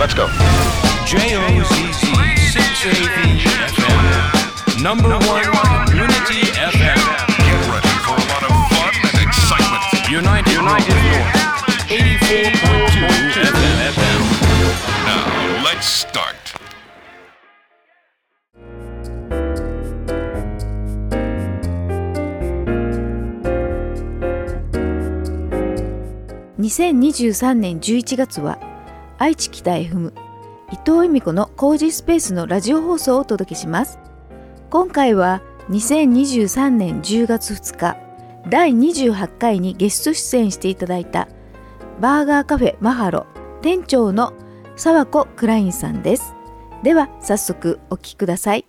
Let's go. J-O-Z-Z 680 FM. Number one community FM. Get ready for a lot of fun and excitement. United, United North. 84.2 FM. Now, let's start. 2023年11月は愛知北 FM 伊藤恵美子の工事スペースのラジオ放送をお届けします。今回は2023年10月2日第28回にゲスト出演していただいたバーガーカフェマハロ店長の沢子クラインさんです。では早速お聞きください。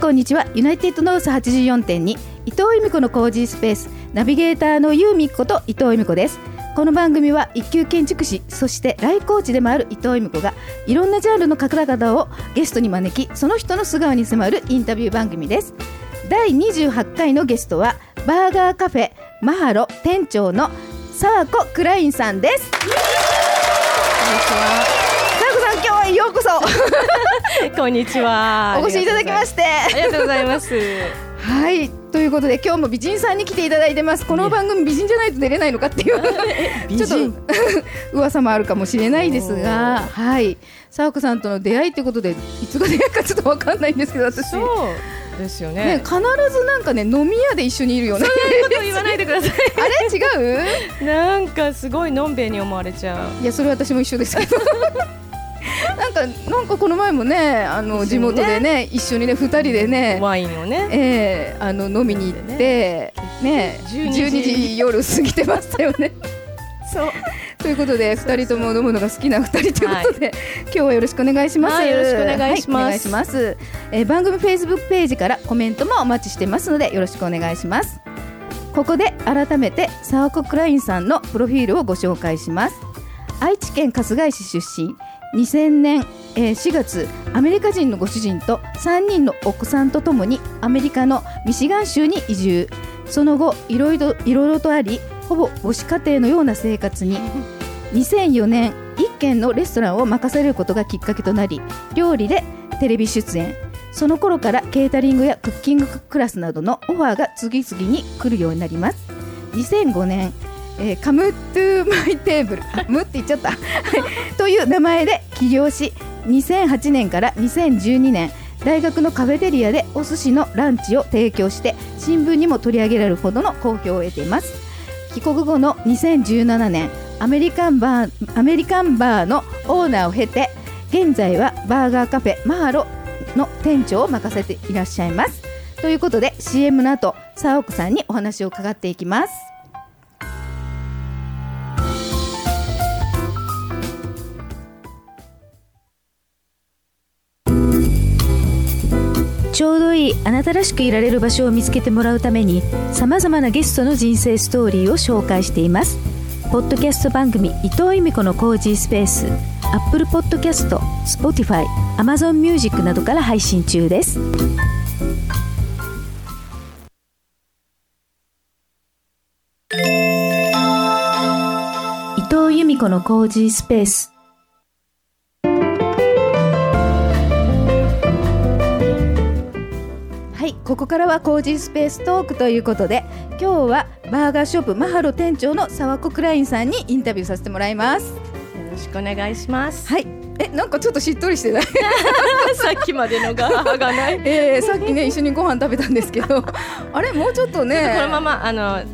こんにちは。ユナイテッドノース84.2伊藤由美子の工事スペースナビゲーターのユーミコと伊藤由美子です。この番組は一級建築士そしてライコーチでもある伊藤由美子がいろんなジャンルの方々をゲストに招きその人の素顔に迫るインタビュー番組です。第28回のゲストはバーガーカフェマハロ店長の沢子クラインさんです。こんにちは。ようこそ。こんにちは。お越しいただきまして。ありがとうございます。はい。ということで今日も美人さんに来ていただいてます。この番組美人じゃないと出れないのかっていう。ちょっと 噂もあるかもしれないですが。はい。沢子さんとの出会いってことでいつが出会いかちょっとわかんないんですけど私。そうですよね。ね。必ずなんかね飲み屋で一緒にいるよね。そういうこと言わないでください。あれ？違う？なんかすごいのんべえに思われちゃう。いやそれ私も一緒ですけどなんかなんかこの前もねあの地元でね一緒にね二人でねワインをね。えー、あの飲みに行ってね12 12時時夜過ぎてましたよね。そう。ということで二人とも飲むのが好きな二人ということで、今日はよろしくお願いします。はいよろしくお願いしますはお願いします。えー番組フェイスブックページからコメントもお待ちしてますのでよろしくお願いします。ここで改めて沢子クラインさんのプロフィールをご紹介します。愛知県春日井市出身。2000年、えー4月アメリカ人のご主人と3人のお子さんとともにアメリカのミシガン州に移住。その後いろいろいろいろとありほぼ母子家庭のような生活に。2004年一軒のレストランを任されることがきっかけとなり料理でテレビ出演。その頃からケータリングやクッキングクラスなどのオファーが次々に来るようになります。2005年えーカムトゥーマイテーブルムって言っちゃった。という名前で起業し2008年から2012年大学のカフェテリアでお寿司のランチを提供して新聞にも取り上げられるほどの好評を得ています。帰国後の2017年アメリカンバーアメリカンバーのオーナーを経て現在はバーガーカフェマハロの店長を任せていらっしゃいます。ということで CM の後沢奥さんにお話を伺っていきます。あなたらしくいられる場所を見つけてもらうためにさまざまなゲストの人生ストーリーを紹介しています。ポッドキャスト番組伊藤由美子のコージースペース Apple Podcast、Spotify、Amazon Music などから配信中です。伊藤由美子のコージースペース。ここからはコージースペーストークということで今日はバーガーショップマハロ店長の沢子クラインさんにインタビューさせてもらいます。よろしくお願いします。はい。えなんかちょっとしっとりしてない？さっきまでのががない。えー、さっきね一緒にご飯食べたんですけど。あれもうちょっとね。このままあのん？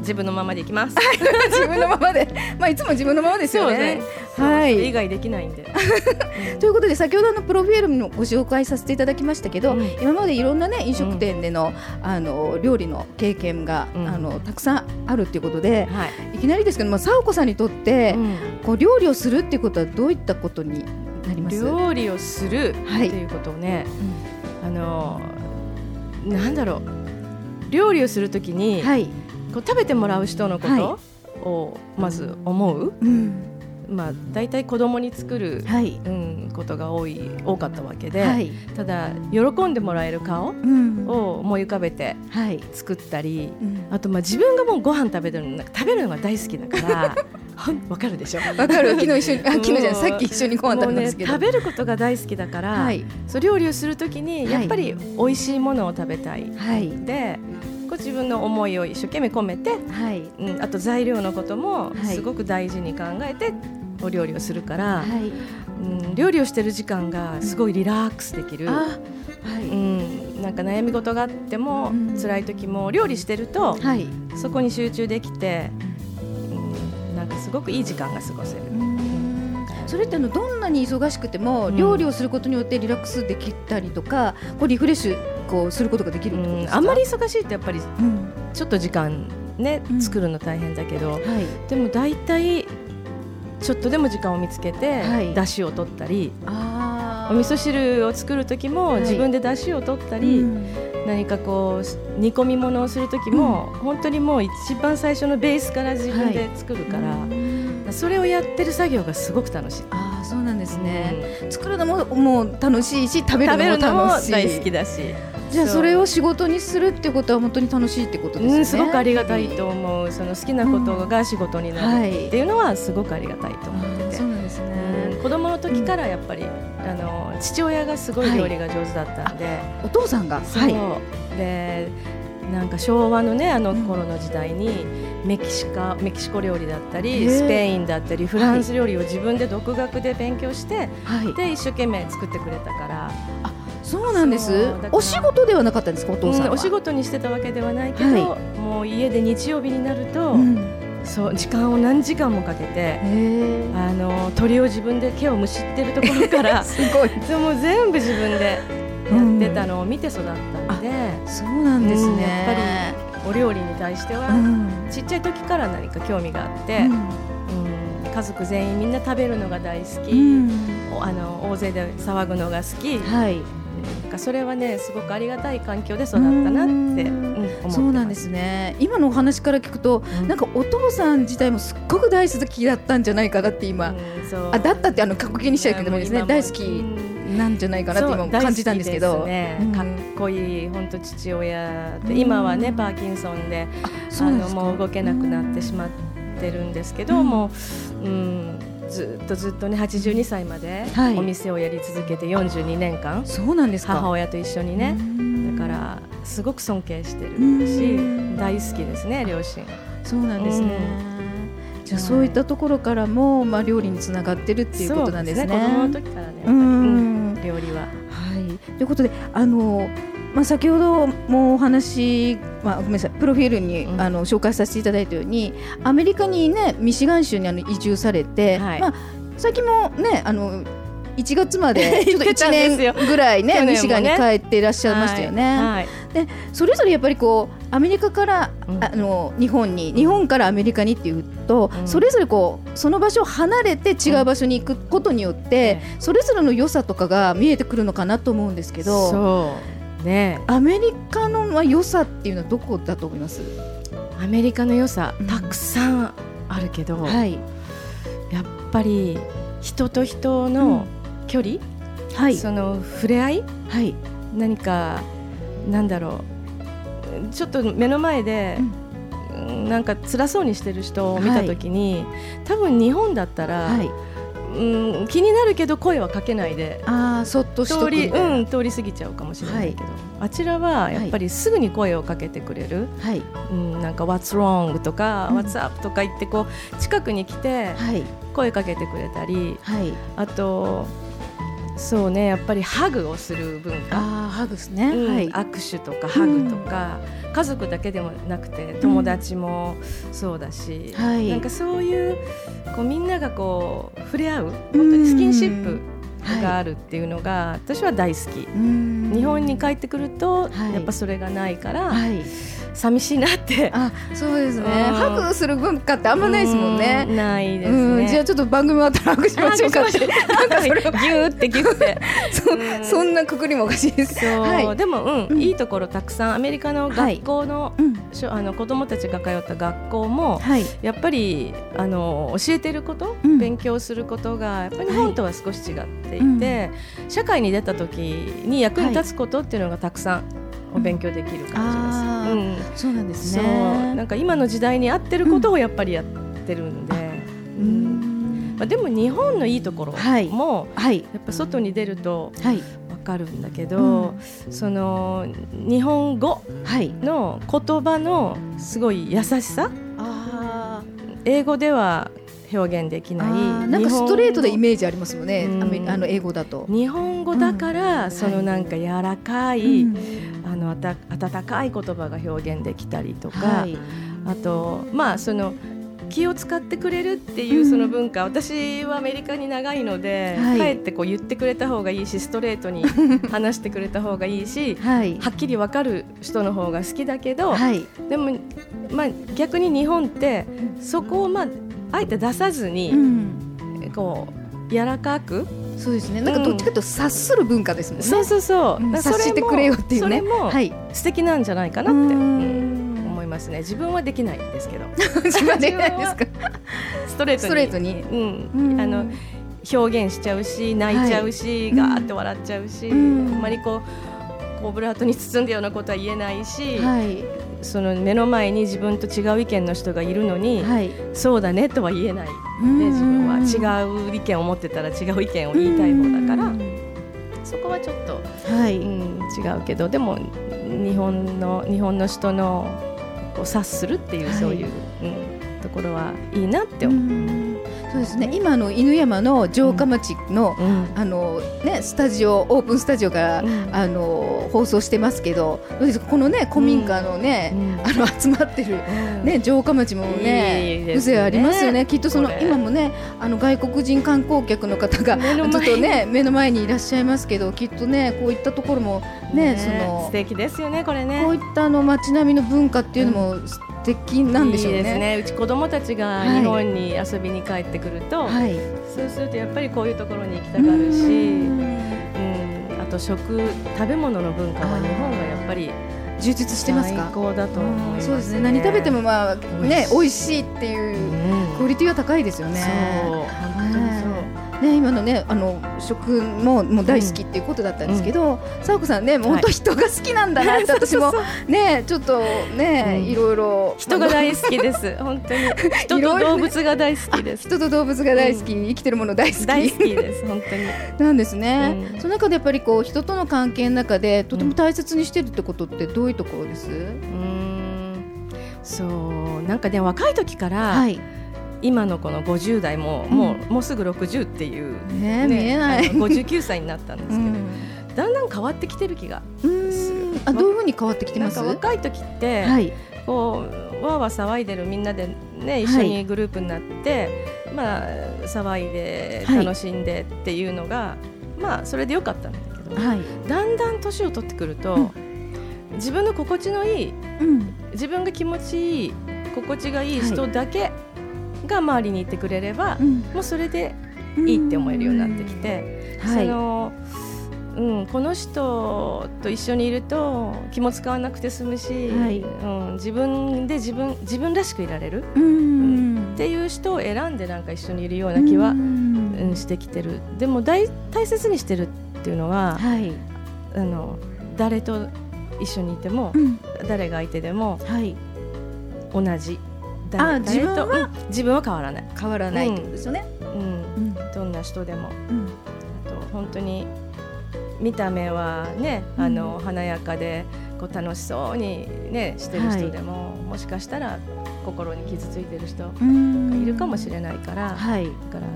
自分のままでいきます。自分のままで。まあいつも自分のままですよねはそれ以い外できないんで。ということで先ほどのプロフィールもご紹介させていただきましたけど、うん。今までいろんなね飲食店での,、あの料理の経験が、うん。あのたくさんあるっていうことではい。いきなりですけど、まあ、さおこさんにとって、うん。こう料理をするっていうことはどういったことになります？料理をするはい。っていうことをね、あのなんだろう。料理をするときに、はい、こう食べてもらう人のこはとをまず思う、うんまあ大体子供に作る、はい。うん、ことが多い多かったわけで、はい。ただ喜んでもらえる顔うん。を思い浮かべてはい。作ったり、うん。あとまあ自分がもうご飯食べるの食べるのが大好きだから わかるでしょ？わかる。昨日一緒にあ 昨日じゃない。さっき一緒にご飯食べたんですけど。ね、食べることが大好きだから、はい。そう料理をするときにやっぱり美味しいものを食べたい、はい。でこう自分の思いを一生懸命込めて、はい。うん、あと材料のこともはい。すごく大事に考えてお料理をするから、はい。うん、料理をしてる時間がすごいリラックスできる。あはい。うん、なんか悩み事があっても、うん。辛い時も料理してると、はい。そこに集中できて、うん、なんかすごくいい時間が過ごせる。それってあのどんなに忙しくても、うん。料理をすることによってリラックスできたりとかこうリフレッシュこうすることができるってことですか、うんあんまり忙しいとやっぱりうん。ちょっと時間ね、うん。作るの大変だけどはい。でも大体ちょっとでも時間を見つけて、はい。出汁を取ったりあお味噌汁を作る時もはい。自分で出汁を取ったりり、何かこう煮込み物をする時も、本当にもう一番最初のベースから自分で作るから、それをやってる作業がすごく楽しい。ああそうなんですね、作るのももう楽しいし食べるのも食べるのも楽しい大好きだし、じゃあそれを仕事にするってことは本当に楽しいってことですよね、うん、すごくありがたいと思うその好きなことが仕事になるっていうのはすごくありがたいと思ってて、あーそうなんですね、うん子供の時からやっぱり、あの父親がすごい料理が上手だったんで、お父さんが？そう。でなんか昭和のねあの頃の時代にメキシカメキシコ料理だったへりースペインだったりフランス料理を自分で独学で勉強して、はい。で一生懸命作ってくれたから、そうなんです。お仕事ではなかったんですかお父さんは、うんお仕事にしてたわけではないけど、はもう家で日曜日になると、うん。そう時間を何時間もかけてあの鳥を自分で毛をむしってるところから すごい。そうもう全部自分でやってたのを見て育ったんで、そうなんですうんね、やっぱりお料理に対しては、うん。ちっちゃい時から何か興味があって、うん。うん家族全員みんな食べるのが大好き、うん。おあの大勢で騒ぐのが好き、はいなんかそれはねすごくありがたい環境で育ったなって、そうなんですね。今のお話から聞くと、うん。なんかお父さん自体もすっごく大好きだったんじゃないかなって今、あだったってあの過去形にしちゃうけどもですね大好きなんじゃないかなって今も感じたんですけど。ね。うん。かっこいい本当父親で今はねパーキンソンであのもう動けなくなってしまってるんですけど、うん。もう、うん、ずっとずっとね82歳まではい。お店をやり続けて42年間そうなんですか。母親と一緒にね。うん。だからすごく尊敬してるうん。し大好きですね両親。そうなんですね、うじゃあそういったところからも、まあ、料理につながってるっていうことなんですね。そう子供の時からねやっぱり、料理は。はい、ということであの、まあ、先ほどもお話、まあ、ごめんなさいプロフィールに、うん。あの紹介させていただいたようにアメリカに、ね、ミシガン州にあの移住されて、はい。まあ、最近も、ね、あの1月までちょっと行ってた1んですよ。年ぐらいねね。ミシガンに帰っていらっしゃいましたよね。はい。はい。それぞれやっぱりこうアメリカから、うん。あの日本に日本からアメリカにっていうと、うん。それぞれこうその場所を離れて違う場所に行くことによって、それぞれの良さとかが見えてくるのかなと思うんですけどね。アメリカのまあ良さっていうのはどこだと思います、アメリカの良さうん。たくさんあるけど、はい。やっぱり人と人の距離、はい。その触れ合い？はい。何かなんだろう。ちょっと目の前で、うん。なんか辛そうにしてる人を見たときに、多分日本だったら、はいうん、気になるけど声はかけないで。ああそっとしと通り,、うん、通り過ぎちゃうかもしれないけど、あちらはやっぱりすぐに声をかけてくれる、はい。うん、なんか「What's wrong?」とか「うん。What's up?」とか言ってこう近くに来てはい。声かけてくれたり。はい。あとそうねやっぱりハグをする文化、ああハグですね、うんはい。握手とかハグとか、家族だけでもなくて友達もそうだし、はい。なんかそういうこうみんながこう触れ合う本当にスキンシップがあるっていうのが私は大好き。うん。日本に帰ってくると、はい。やっぱそれがないから、はい寂しいなって。あそうですね。うん。ハグする文化ってあんまないですもんね。うんないですうんね。じゃあちょっと番組終わったらハグしましょうかって。なんかそれは。ギューってギューって。そそんなくくりもおかしいですそう、はい。でも、うん。うん。いいところたくさんアメリカの学校の,、うん。しょあの子供たちが通った学校も、はい。やっぱりあの教えてること、うん。勉強することがやっぱり日本とは少し違っていて、社会に出た時に役に立つことっていうのがたくさんお勉強できる感じです。うん。そうなんですね。なんか今の時代に合ってることをやっぱりやってるんで、ううん。んまあ、でも日本のいいところはい。も、はい。やっぱ外に出るとはい。わかるんだけど、その日本語はい。の言葉のすごい優しさ？あ英語では表現できーない。なんかストレートでイーメージありますよね。うん。あの英語だと。日本語だから、そのなんか柔らかい、うん。あのあた温かい言葉が表現できたりとか、はい。あとまあその気を使ってくれるっていううん。その文化、私はアメリカに長いので、はい。かえってこう言ってくれた方がいいしストレートに 話してくれた方がいいしはい。はっきり分かる人の方が好きだけど、はい。でも、まあ、逆に日本ってそこを、まあ、あえて出さずうに、ん。こう柔らかく、そうですね。なんかどっちかというと察する文化ですもんね。そうそうそう、察してくれよっていうね。はい。素敵なんじゃないかなって、思いますね。自分はできないんですけど。自分でないですか？ストレートにストレートに？うん。うん。あの表現しちゃうし泣いちゃうし、はい。ガーって笑っちゃうし、うん。あんまりこうこうオブラートに包んだようなことは言えないし、はいその目の前に自分と違う意見の人がいるのに、はい。そうだねとは言えない、うん。ね、自分は違う意見を持ってたら違う意見を言いたい方だから、うん。そこはちょっと、はい。うん、違うけどでも日本の日本の人のこう察するっていう、はい。そういう、うん、ところはいいなってう思う。ん。そうですね。今の犬山の城下町のうん。あのねスタジオオープンスタジオからうん。あの放送してますけどこのね古民家のねうん。あの集まってるうん。ね、城下町もいいね。風情ありますよね。きっとその今もねあの外国人観光客の方が目の前ちょっとね目の前にいらっしゃいますけどきっとねこういったところもねその素敵ですよねこれね。こういったあの街並みの文化っていうのも素敵なんでしょういいですね。ね。うち子供たちがはい日本に遊びに帰ってくると、はい。そうするとやっぱりこういうところに行きたがるし、ううんんあと食食べ物の文化は日本がやっぱり充実してますか？最。高だと思います、ね。そうですね。何食べてもまあね美味しいっていううんクオリティは高いですよね。そう本当にそう。ね、今のねあの食ももう大好きっていうことだったんですけど、さわこさんねもう本当人が好きなんだなって 私もねちょっとね、うん。いろいろ人が大好きです。本当に。人と動物が大好きです。人と動物が大好き、生きてるもの大好き。大好きです本当に。なんですね、うん。その中でやっぱりこう人との関係の中でとても大切にしてるってことってどういうところです、うーん。そう。なんかね若い時から、はい今のこの50代も、うん。もうもうすぐ60っていう、ね見えない。あの59歳になったんですけど、うん。だんだん変わってきてる気がうーん。あどういうふうに変わってきてなんますか若い時って、はい。こうわーわー騒いでるみんなでね一緒にグループになって、まあ騒いではい。楽しんでっていうのが、まあそれでよかったんだけど、はい、だんだん年を取ってくると、自分の心地のいいうん。自分が気持ちいい心地がいい。人だけが周りにいてくれれば、うん。もうそれでいいって思えるようになってきて、はい。そのうん、この人と一緒にいると気も使わなくて済むし、はい。うん、自分で自分自分らしくいられるうん。っていう人を選んでなんか一緒にいるような気は、ううんんしてきてる。でも大大切にしてるっていうのは、はい、あの誰と一緒にいても、うん。誰が相手でもはい、同じあ誰自分は自分は変わらない、変わらないってことですよね。うん、うん。どんな人でも。うん。あと本当に見た目はね、あの華やかでこう楽しそうにねしてる人でも、もしかしたら心に傷ついてる人がうん。いるかもしれないから、はい、だから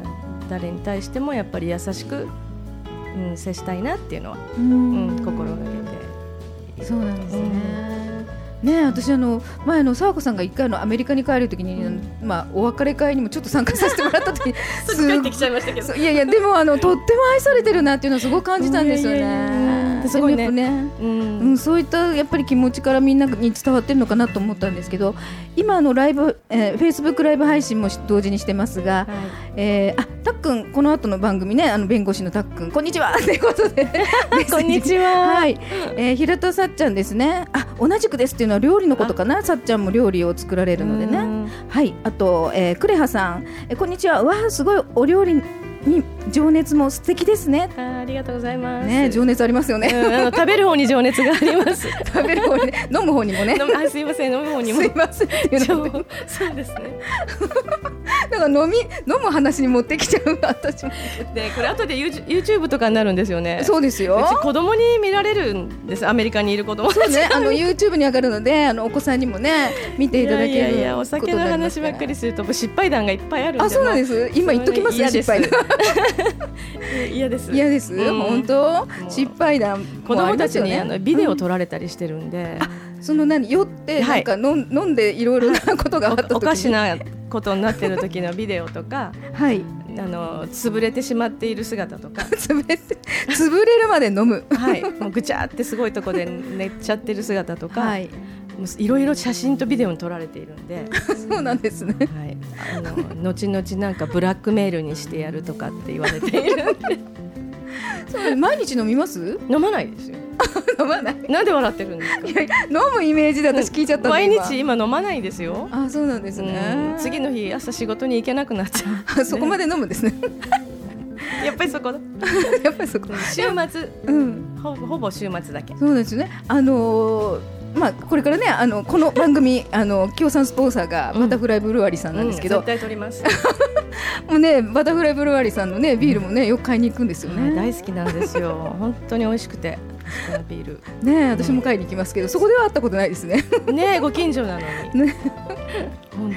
誰に対してもやっぱり優しく、うん、接したいなっていうのは、ううんん、心がけてそうなんですね。ね私あの前の沢子さんが一回のアメリカに帰るときに、あのまあお別れ会にもちょっと参加させてもらった時そ っち帰ってきちゃいましたけどそういやいやでもあのとっても愛されてるなっていうのはすごく感じたんですよね。やすごいね。ね。うん。うん、そういったやっぱり気持ちからみんなに伝わってるのかなと思ったんですけど今あのライブ、えー、Facebook ライブ配信もし同時にしてますが、はい。えー、あたっくんこの後の番組ねあの弁護士のたっくんこんにちはということで。こんにちは。はい、えー、平田さっちゃんですね。あ同じくですっていうのは料理のことかな？さっちゃんも料理を作られるのでね。うん。はい。あと、えー、クレハさん、えー、こんにちは。うわーすごいお料理に情熱も素敵ですねあーありがとうございます。ね情熱ありますよね、うん食べる方に情熱があります。食べる方にね飲む方にもねあすいません飲む方にもすい。ませんそうですね。だから飲み飲む話に持ってきちゃう私もでこれ後で YouTube とかになるんですよね。そうですよ子供に見られるんです。アメリカにいる子供そうねあの YouTube に上がるのであのお子さんにもね見ていただけるいやいやいやお酒の話ばっかりすると失敗談がいっぱいあるんで。あそうなんです今言っときます嫌です失敗 嫌です。嫌です、うん。本当？う失敗談子供たちにあのビデオと、撮られたりしてるんで、うん。その何？酔ってはないんか飲ん,、飲んでいろいろなことがあった時に？おおかしなことになってる時のビデオとか、はい。あの潰れてしまっている姿とか。潰れて潰れるまで飲む。はい、もうぐちゃってすごいとこで寝っちゃってる姿とか、はいいろいろ写真とビデオに撮られているんで、そうなんですね。はい、あの後々なんかブラックメールにしてやるとかって言われているんで。そう毎日飲みます？飲まないですよ。飲まない。なんで笑ってるんですか？いや飲むイメージで私聞いちゃった毎今。日今飲まないですよ、あそうなんですね。うん。次の日朝仕事に行けなくなっちゃあ そこまで飲むんですね。う やっぱりそこだ。やっぱりそこ。週末。うん。ほほぼ週末だけ。そうですね。あのーまあこれからねあのこの番組あの協賛スポンサーがうんバタフライブルワリーさんなんですけど、うん絶対撮ります、もうねバタフライブルワリーさんのねビールもねよく買いに行くんですよはいね。大好きなんですよ本当に美味しくてビールね私も買いに行きますけど、そこでは会ったことないですね。ねえご近所なのに。ね本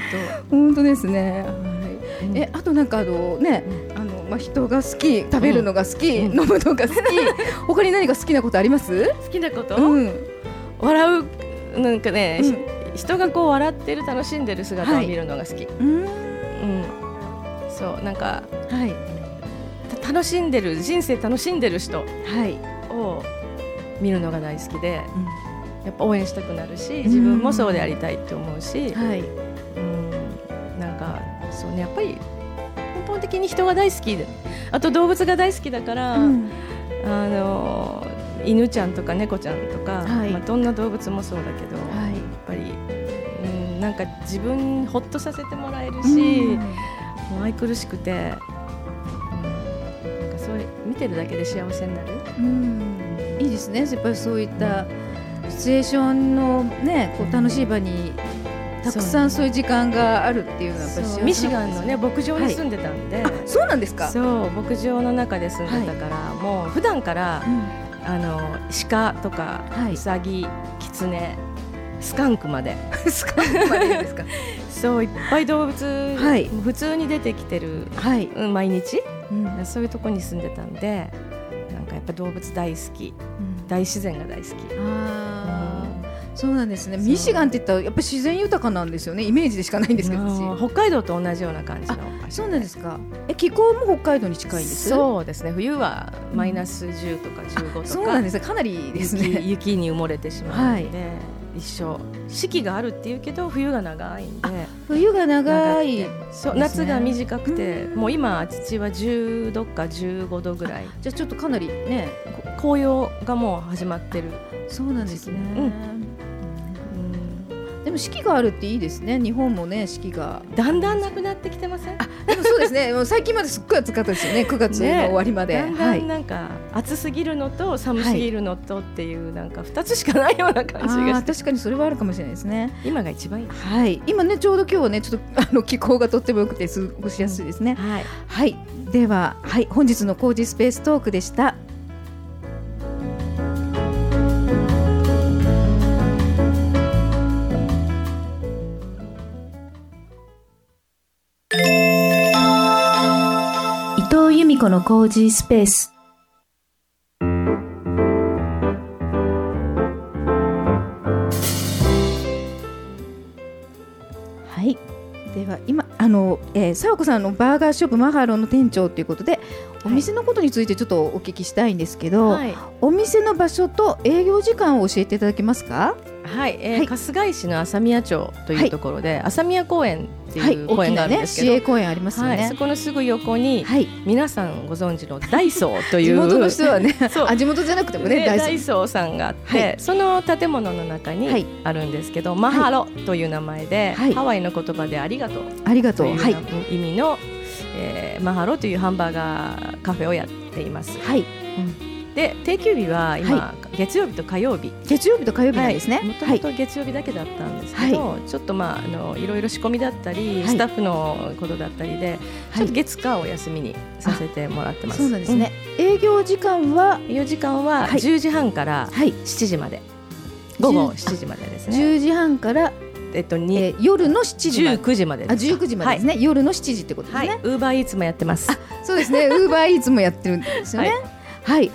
本当ですね。はい。当。えあとなんかあのね、あのまあ人が好き食べるのが好き、うん飲むのが好き 他に何か好きなことあります？好きなこと、うん。笑うなんかね、うんひ人がこう笑ってる楽しんでる姿を見るのが好き。うん。うん。そうなんかはいた楽しんでる人生楽しんでる人はい。を見るのが大好きで、やっぱ応援したくなるし、ん自分もそうでありたいって思うし、はい。うん、なんかそうねやっぱり根本的に人が大好きで、あと動物が大好きだから。うんあの犬ちゃんとか猫ちゃんとか、はい。まあ、どんな動物もそうだけど、やっはい。ぱり、うん、なんか自分ほっとさせてもらえるし、うん。もう愛くるしくて、うん、なんかそういう見てるだけで幸せになる。うん。いいですね。やっぱりそういったシチュエーションのね、こう楽しい場にたくさんそう。いう時間があるっていうのはやっぱミシガンのね牧場に住んでたんで、あ、そうなんですか。そう牧場の中で住んでたから、もう普段からうんあの鹿とか、はい。ウサギキツネスカンクまで。スカンクまでですか？そういっぱい動物、はい。普通に出てきてる、はい。うん、毎日？うん。そういうとこに住んでたんでなんかやっぱ動物大好き。大自然が大好き。ああ、そうなんですね。ミシガンって言ったらやっぱり自然豊かなんですよね。イメージでしかないんですけど。北海道と同じような感じのそうなんですか。え、気候も北海道に近いんです。う。そうですね冬はマイナス10とか15とかそうなんですね。かなりです雪ね。雪に埋もれてしまうので、一緒四季があるっていうけど冬が長いんで冬が長い。ね夏が短くて、もう今父は10度か15度ぐらいじゃあちょっとかなりね。こ紅葉がもう始まってる、そうなんですね。うんでも四季があるっていいですね。日本もね四季が。だんだんなくなってきてません？でもそうですね。もう最近まですっごい暑かったですよね。9月の終わりまで。だんだはい。んなんか暑すぎるのと寒すぎるのとっていうなんか2つしかないような感じあがしてあ確かにそれはあるかもしれないですね。今が一番いいはい。今ねちょうど今日はねちょっと あの気候がとっても良くて過ごしやすいですね。はいはい。でははい本日の工事スペーストークでした。子のコージースペース。はい。では今あの、えー、佐和子さんのバーガーショップマハロンの店長ということで、お店のことについてちょっとお聞きしたいんですけど、はい、お店の場所と営業時間を教えていただけますか？はい、えーはい。春日井市の朝宮町というところで、朝宮公園ってはいいう公園があるんですけど、営公園ありますよはい、ねそこのすぐ横に、はい。皆さんご存知のダイソーという地元の人はね そう。あ地元じゃなくてもねダイソーさんがあって、はい。その建物の中はい。にあるんですけど、マハロという名前で、はい。ハワイの言葉でありがとう。ありがとといううはい。意味の、えーマハロというハンバーガーカフェをやっています。はいで定休日は今、は月曜日と火曜日。月曜日と火曜日なんですね。もともはい。と月曜日だけだったんですけど、ちょっとまああのいろいろ仕込みだったり、はい。スタッフのことだったりで、ちょっとはい月火を休みにさせてもらってます。そうなんですね。営業時間は？うん。4時間ははい。10時半からはい。7時まで、午後10 7時までですね。10時半からえっとにえー夜の7時まで。19時まであです。19時までですね。夜の7時ってことですはい。ね。はい。ウーバーイーツもやってます。そうですね。ウーバーイーツもやってるんですよね。はいハン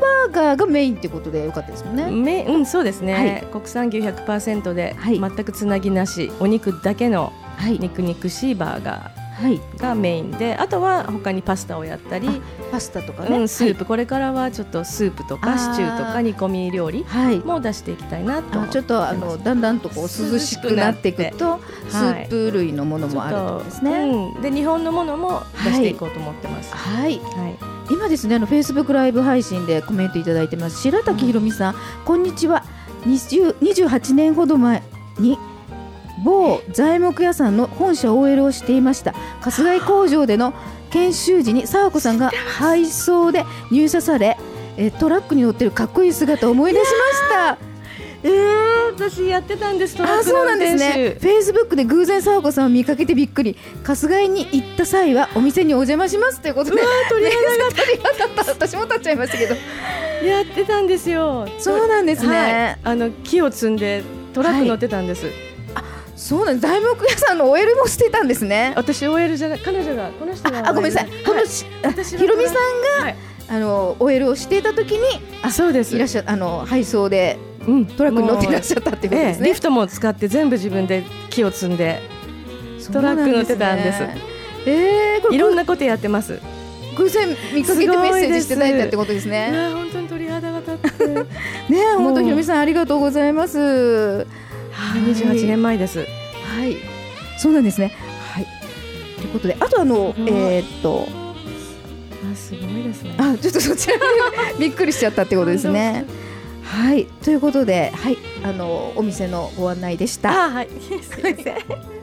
バーガーがメインってことでよかったですもんね。めうんそうですね、はい。国産牛100%で、はい。全くつなぎなしお肉だけのはい。肉肉しいバーガはい。ーがメインであとは他にパスタをやったり、パスタとかね。うん、スープ、これからはちょっとスープとかシチューとか煮込み料理はい。も出していきたいなとあちょっとあのだんだんとこう涼しくなっていくとスープ類のものもあるってことですね。うん、で日本のものも出していこうと思ってます。はい、はい、今ですねあのフェイスブックライブ配信でコメントいただいてます。白滝ひろみさん、こんにちは。20 28年ほど前に某材木屋さんの本社 OL をしていました。春日井工場での研修時に佐和子さんが配送で入社されえトラックに乗ってるかっこいい姿を思い出しましたえー、私やってたんですトラッあクのそうなんですね。フェイスブックで偶然佐和子さんを見かけてびっくり。春日井に行った際はお店にお邪魔しますということで。鳥肌が。鳥肌立った。私も立っちゃいましたけど。やってたんですよ。そうなんですね、はい、あの木を積んでトラック乗ってたんです。そうなんです材木屋さんの OL もしてたんですね。私 OL じゃない彼女がこの人がああごめんなさい、このはい。ひろみさんが、はい。あの OL をしていた時にあそうです。いらっしゃあの配送でうん、トラックに乗っていらっゃしゃったってことですね、ええ、リフトも使って全部自分で木を積んでトラック乗ってたんですそうなんねえー、いろんなことやってます。偶然見かけてメッセージしていただいたってことですいねや本当に鳥肌が立って、ねえ本当ひろみさんありがとうございますははい、28年前です。いそうなんですねはいということであとあのえーっとあすごいですね。あちょっとそちらにびっくりしちゃったってことですねはい。ということではい。あのお店のご案内でした。あはい。すいません。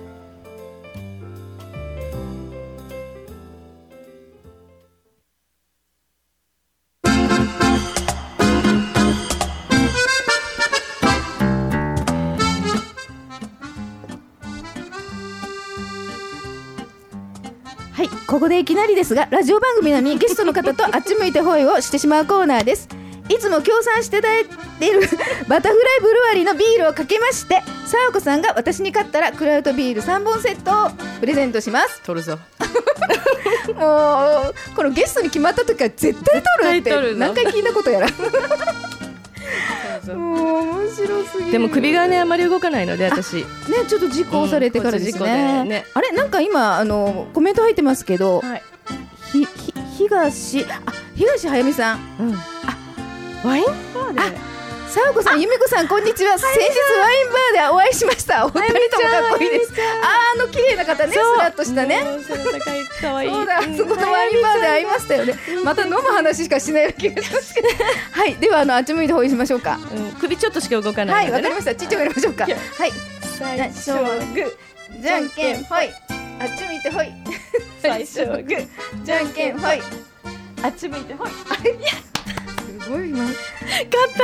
はい、ここでいきなりですが、ラジオ番組なのにゲストの方とあっち向いてホイをしてしまうコーナーです。いつも協賛していただいている バタフライブルワリーのビールをかけまして、さわこさんが私に勝ったらクラウドビール3本セットをプレゼントします。取るぞ。もうこのゲストに決まった時は絶対取るって何回聞いたことやら。もう面白すぎる。でも首がねあまり動かないので私。ねちょっと事故されてからですうんねあれなんか今あのコメント入ってますけど、はい。ひひ東あ東早見さん。うん。あワイン？バーで。さあこさん、ゆめこさん、こんにちは。先日ワインバーでお会いしました。お二人ともかっこいいです。あーあの綺麗な方ね、スラッとしたね。そうだ、んそこのワインバーで会いましたよね。また飲む話しかしない気がしますけど。はい、では、あの、あっち向いてほいしましょうか。うん首ちょっとしか動かなはいい、のでね。わかりました。ちっちゃくやりましょうか。はい、最初はグー、じゃんけんほい。あっち向いてほい。最初はグー、じゃんけんほい。あっち向いてほい。すごい、ま、勝っ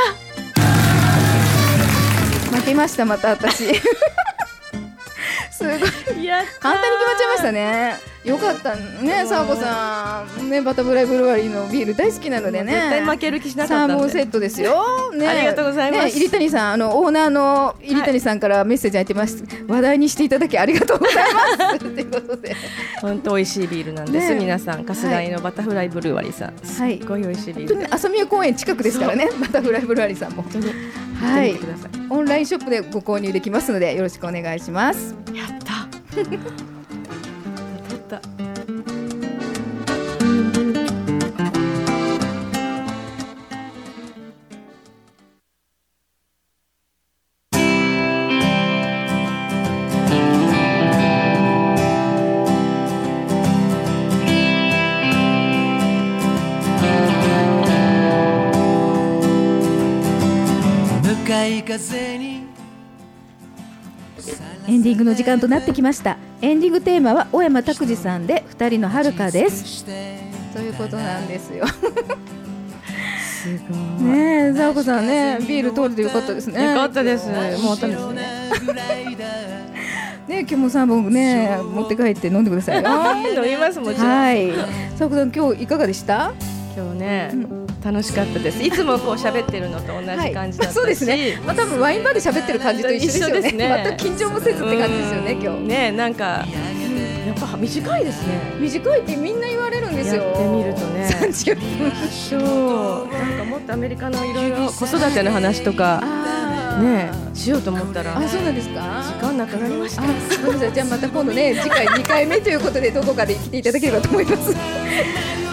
負けました、また私。すごい。た。や簡単に決まっちゃいましたね。よかったね、さあこさん。ね、バタフライブルワリーのビール大好きなのでね。絶対負ける気しなかった。サーモンセットですよ。ね、ありがとうございますね、入谷さん、あのオーナーの入谷さんからメッセージ入ってます。話題にしていただきありがとうございます。ということで、本当美味しいビールなんです。ね皆さん、春日井のバタフライブルーワリーさん、すっごい美味しいビールで。本当にね朝宮公園近くですからね、バタフライブルワリーさんも。はい。オンラインショップでご購入できますので、よろしくお願いします。やった。エンディングの時間となってきましたエンディングテーマは小山拓司さんで二人の遥かですということなんですよすごい。ねえさあこさんねビール通れてよかったですねよかったです。もうたんですね。ね今日も三本ね持って帰って飲んでくださいよ 飲みますもちろん。はいさあこさん今日いかがでした？今日ね、楽しかったです。いつもこう喋ってるのと同じ感じだったし、そうですね。まあ多分ワインバーで喋ってる感じと一緒ですよねね。全く緊張もせずって感じですよね今日。ね、なんかやっぱ短いですね。短いってみんな言われるんですよ。やってみるとね。30分。そう、なんかもっとアメリカのいろいろ子育ての話とかねしようと思ったらあそうなんですか？時間なくなりました。あごめんなさい。じゃあまた今度ね次回2回目ということでどこかで来ていただければと思います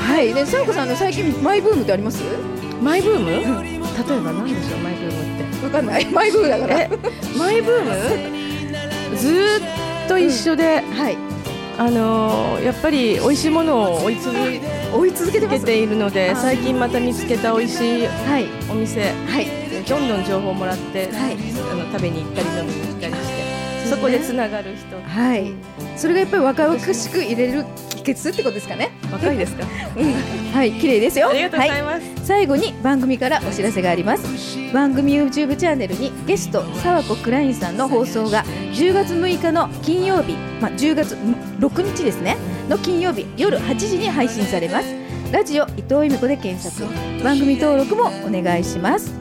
はい。でさやこさんの最近マイブームってあります？マイブーム？例えば何でしょうマイブームって。わかんない。マイブームだから。え？マイブーム？ずーっと一緒で、はい。あのーやっぱり美味しいものを追い続追い続けてているのであ最近また見つけた美味しいはい。お店はい。どんどん情報をもらって、はい。あの食べに行ったり飲みに行ったりしてそこでつながる人。はい。それがやっぱり若々しく入れる秘訣ってことですかね。若いですか？はい綺麗ですよ。ありがとうございはます、最後に番組からお知らせがあります。番組 YouTube チャンネルにゲスト沢子クラインさんの放送が10月6日の金曜日、まあ、10月6日ですね。の金曜日夜8時に配信されます。ラジオ伊藤由美子で検索。番組登録もお願いします。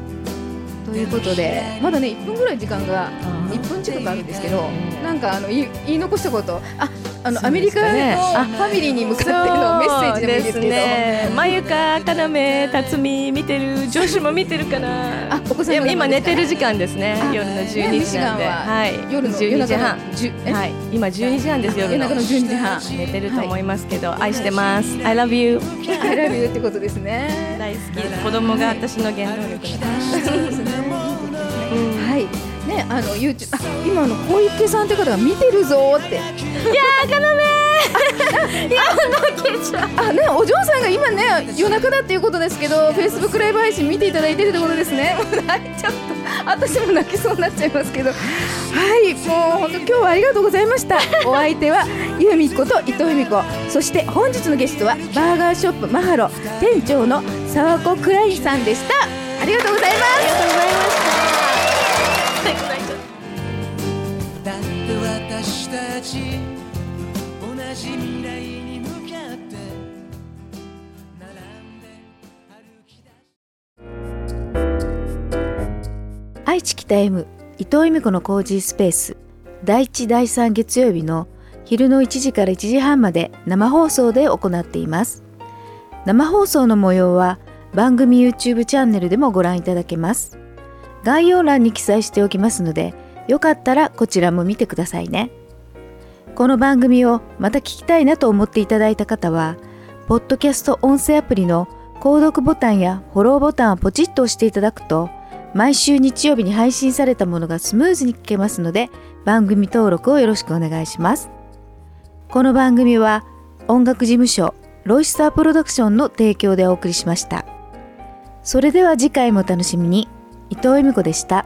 ということでまだね1分ぐらい時間が1分近くあるんですけどなんかあの言い言い残したこと。ああのアメリカのファミリーに向かってのメッセージでもいいですけど。ね。まゆかかなめたつみ見てる女子も見てるかなあお子さんもでも今寝てる時間ですね。あ夜の12ねミシ時なんで、ははい。夜の12時半。10え？はい。今12時半です夜の。夜中の12時半。寝てると思いますけど、愛してます。I love you I love you ってことですね。大好き。子供が私の原動力 ですね。あの YouTube あ今の小池さんって方が見てるぞーって。いやーかなめあねお嬢さんが今ね夜中だっていうことですけど Facebook ライブ配信見ていただいてるってことですね。もう泣いちゃった。私も泣きそうになっちゃいますけど。はいもう本当今日はありがとうございました。お相手は由美子と伊藤由美子そして本日のゲストはバーガーショップマハロ店長の沢子クライさんでした。ありがとうございます。ち同じ未来に向かって並んで歩き出し愛知北 M 伊藤由美子のコージースペース。第1第3月曜日の昼の1時から1時半まで生放送で行っています。生放送の模様は番組 YouTube チャンネルでもご覧いただけます。概要欄に記載しておきますのでよかったらこちらも見てくださいね。この番組をまた聞きたいなと思っていただいた方はポッドキャスト音声アプリの購読ボタンやフォローボタンをポチッと押していただくと毎週日曜日に配信されたものがスムーズに聞けますので番組登録をよろしくお願いします。この番組は音楽事務所ロイスタープロダクションの提供でお送りしました。それでは次回もお楽しみに。伊藤由美子でした。